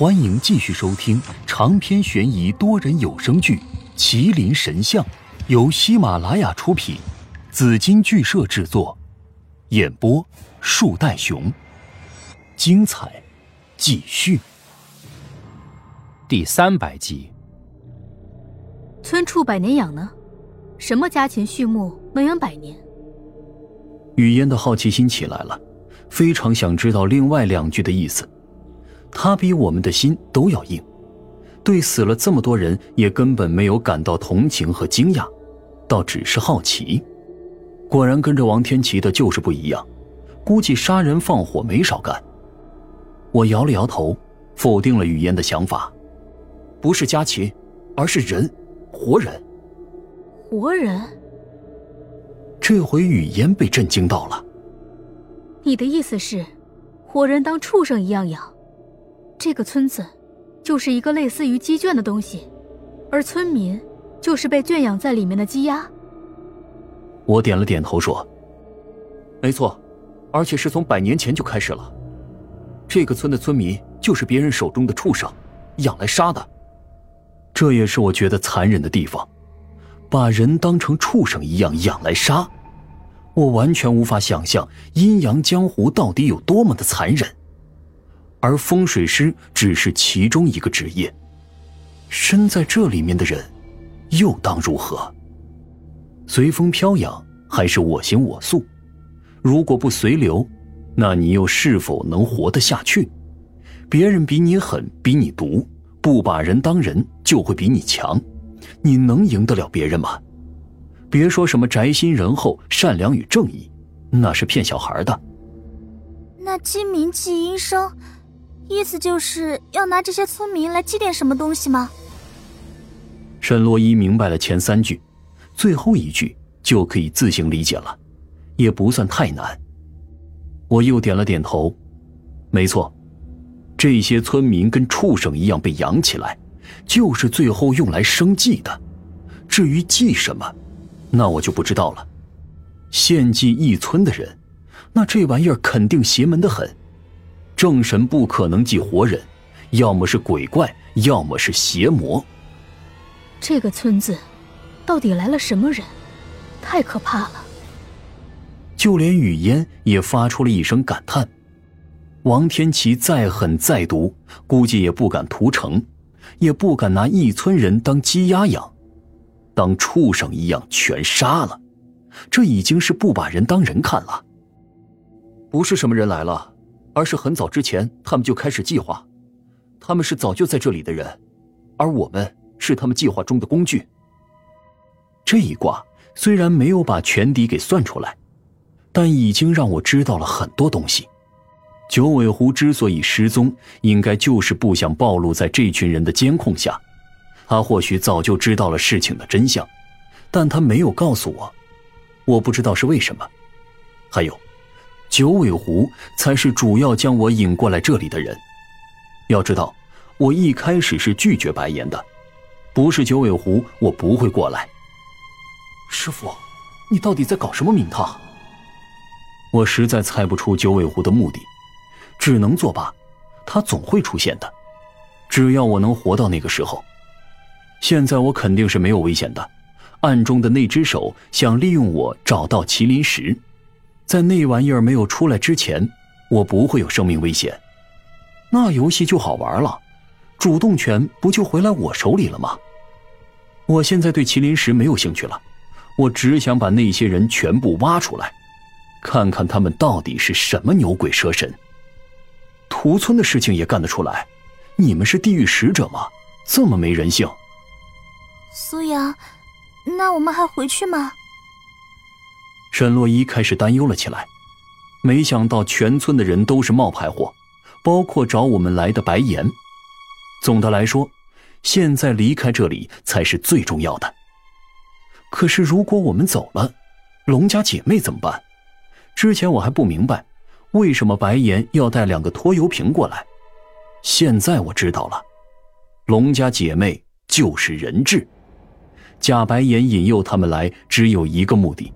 欢迎继续收听长篇悬疑多人有声剧《麒麟神像》，由喜马拉雅出品，紫金剧社制作，演播树袋熊。精彩继续，第三百集。村畜百年养呢？什么家禽畜牧能养百年？雨嫣的好奇心起来了，非常想知道另外两句的意思。他比我们的心都要硬，对死了这么多人也根本没有感到同情和惊讶，倒只是好奇。果然跟着王天琪的就是不一样，估计杀人放火没少干。我摇了摇头，否定了雨嫣的想法。不是家禽，而是人，活人。活人？这回雨嫣被震惊到了。你的意思是，活人当畜生一样养？这个村子，就是一个类似于鸡圈的东西，而村民，就是被圈养在里面的鸡鸭。我点了点头说：“没错，而且是从百年前就开始了。这个村的村民就是别人手中的畜生，养来杀的。这也是我觉得残忍的地方，把人当成畜生一样养来杀。我完全无法想象阴阳江湖到底有多么的残忍。”而风水师只是其中一个职业，身在这里面的人，又当如何？随风飘扬还是我行我素？如果不随流，那你又是否能活得下去？别人比你狠，比你毒，不把人当人，就会比你强，你能赢得了别人吗？别说什么宅心仁厚、善良与正义，那是骗小孩的。那鸡鸣祭阴生。意思就是要拿这些村民来祭奠什么东西吗？沈洛伊明白了前三句，最后一句就可以自行理解了，也不算太难。我又点了点头，没错，这些村民跟畜生一样被养起来，就是最后用来生祭的。至于祭什么，那我就不知道了。献祭一村的人，那这玩意儿肯定邪门的很。正神不可能祭活人，要么是鬼怪，要么是邪魔。这个村子到底来了什么人？太可怕了！就连雨烟也发出了一声感叹。王天琪再狠再毒，估计也不敢屠城，也不敢拿一村人当鸡鸭养，当畜生一样全杀了。这已经是不把人当人看了。不是什么人来了。而是很早之前，他们就开始计划。他们是早就在这里的人，而我们是他们计划中的工具。这一卦虽然没有把全底给算出来，但已经让我知道了很多东西。九尾狐之所以失踪，应该就是不想暴露在这群人的监控下。他或许早就知道了事情的真相，但他没有告诉我。我不知道是为什么。还有。九尾狐才是主要将我引过来这里的人。要知道，我一开始是拒绝白岩的，不是九尾狐，我不会过来。师傅，你到底在搞什么名堂？我实在猜不出九尾狐的目的，只能作罢。他总会出现的，只要我能活到那个时候。现在我肯定是没有危险的，暗中的那只手想利用我找到麒麟石。在那玩意儿没有出来之前，我不会有生命危险。那游戏就好玩了，主动权不就回来我手里了吗？我现在对麒麟石没有兴趣了，我只想把那些人全部挖出来，看看他们到底是什么牛鬼蛇神。屠村的事情也干得出来，你们是地狱使者吗？这么没人性。苏阳，那我们还回去吗？沈洛伊开始担忧了起来，没想到全村的人都是冒牌货，包括找我们来的白岩。总的来说，现在离开这里才是最重要的。可是如果我们走了，龙家姐妹怎么办？之前我还不明白，为什么白岩要带两个拖油瓶过来。现在我知道了，龙家姐妹就是人质，假白岩引诱他们来，只有一个目的。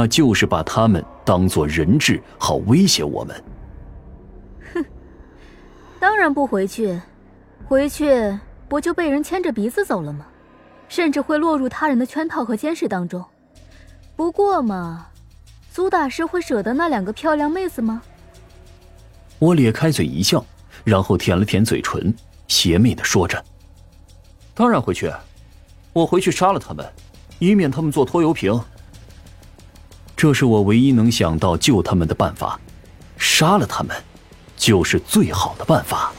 那就是把他们当做人质，好威胁我们。哼，当然不回去，回去不就被人牵着鼻子走了吗？甚至会落入他人的圈套和监视当中。不过嘛，苏大师会舍得那两个漂亮妹子吗？我咧开嘴一笑，然后舔了舔嘴唇，邪魅的说着：“当然回去，我回去杀了他们，以免他们做拖油瓶。这是我唯一能想到救他们的办法，杀了他们，就是最好的办法。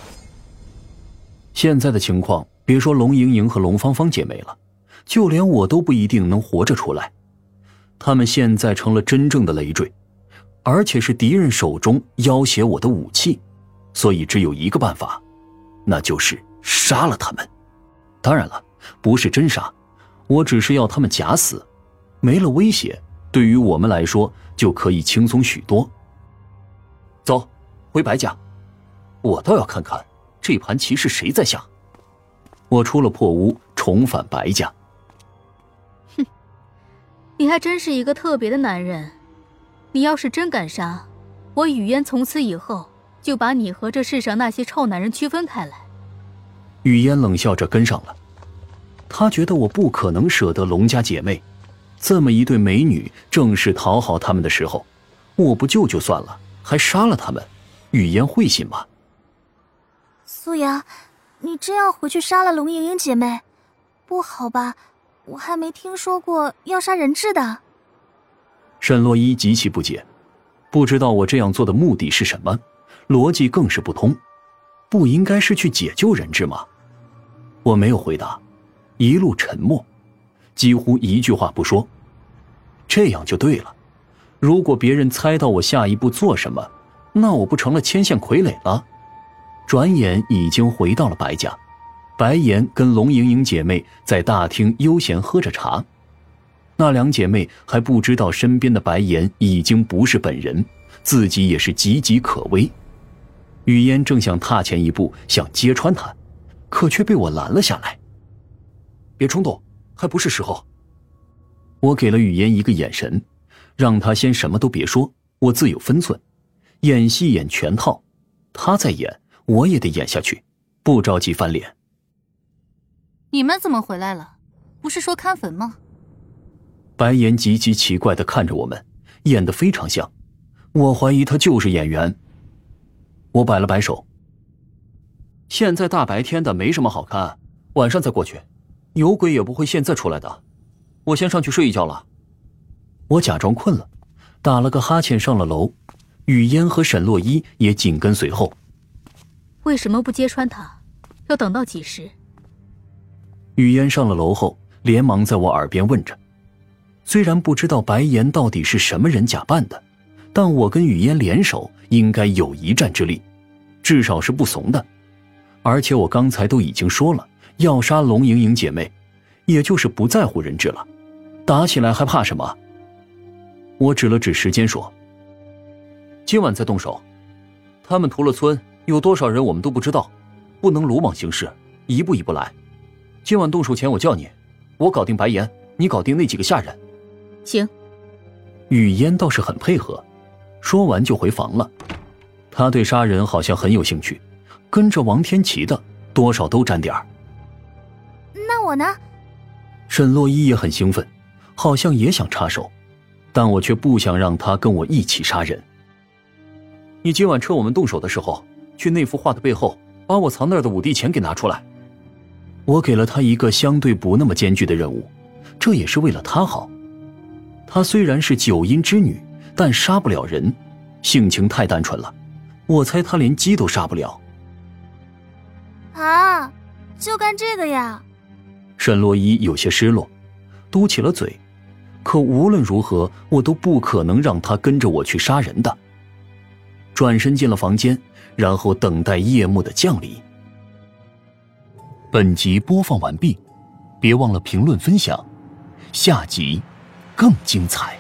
现在的情况，别说龙莹莹和龙芳芳姐妹了，就连我都不一定能活着出来。他们现在成了真正的累赘。”而且是敌人手中要挟我的武器，所以只有一个办法，那就是杀了他们。当然了，不是真杀，我只是要他们假死，没了威胁，对于我们来说就可以轻松许多。走，回白家，我倒要看看这盘棋是谁在下。我出了破屋，重返白家。哼，你还真是一个特别的男人。你要是真敢杀，我雨烟从此以后就把你和这世上那些臭男人区分开来。雨烟冷笑着跟上了，她觉得我不可能舍得龙家姐妹，这么一对美女，正是讨好他们的时候，我不救就算了，还杀了他们，雨嫣会信吗？苏阳，你真要回去杀了龙莹莹姐妹？不好吧，我还没听说过要杀人质的。沈洛伊极其不解，不知道我这样做的目的是什么，逻辑更是不通。不应该是去解救人质吗？我没有回答，一路沉默，几乎一句话不说。这样就对了。如果别人猜到我下一步做什么，那我不成了牵线傀儡了？转眼已经回到了白家，白岩跟龙莹莹姐妹在大厅悠闲喝着茶。那两姐妹还不知道身边的白岩已经不是本人，自己也是岌岌可危。雨嫣正想踏前一步想揭穿他，可却被我拦了下来。别冲动，还不是时候。我给了雨嫣一个眼神，让她先什么都别说，我自有分寸。演戏演全套，她在演，我也得演下去，不着急翻脸。你们怎么回来了？不是说看坟吗？白岩极其奇怪的看着我们，演的非常像，我怀疑他就是演员。我摆了摆手，现在大白天的没什么好看，晚上再过去，有鬼也不会现在出来的。我先上去睡一觉了。我假装困了，打了个哈欠上了楼，雨嫣和沈洛伊也紧跟随后。为什么不揭穿他？要等到几时？雨嫣上了楼后，连忙在我耳边问着。虽然不知道白岩到底是什么人假扮的，但我跟雨嫣联手应该有一战之力，至少是不怂的。而且我刚才都已经说了要杀龙莹莹姐妹，也就是不在乎人质了，打起来还怕什么？我指了指时间说：“今晚再动手，他们屠了村，有多少人我们都不知道，不能鲁莽行事，一步一步来。今晚动手前我叫你，我搞定白岩，你搞定那几个下人。”行，雨嫣倒是很配合，说完就回房了。他对杀人好像很有兴趣，跟着王天琪的多少都沾点儿。那我呢？沈洛伊也很兴奋，好像也想插手，但我却不想让他跟我一起杀人。你今晚趁我们动手的时候，去那幅画的背后，把我藏那儿的五帝钱给拿出来。我给了他一个相对不那么艰巨的任务，这也是为了他好。她虽然是九阴之女，但杀不了人，性情太单纯了。我猜她连鸡都杀不了。啊，就干这个呀？沈洛伊有些失落，嘟起了嘴。可无论如何，我都不可能让他跟着我去杀人的。转身进了房间，然后等待夜幕的降临。本集播放完毕，别忘了评论分享，下集。更精彩。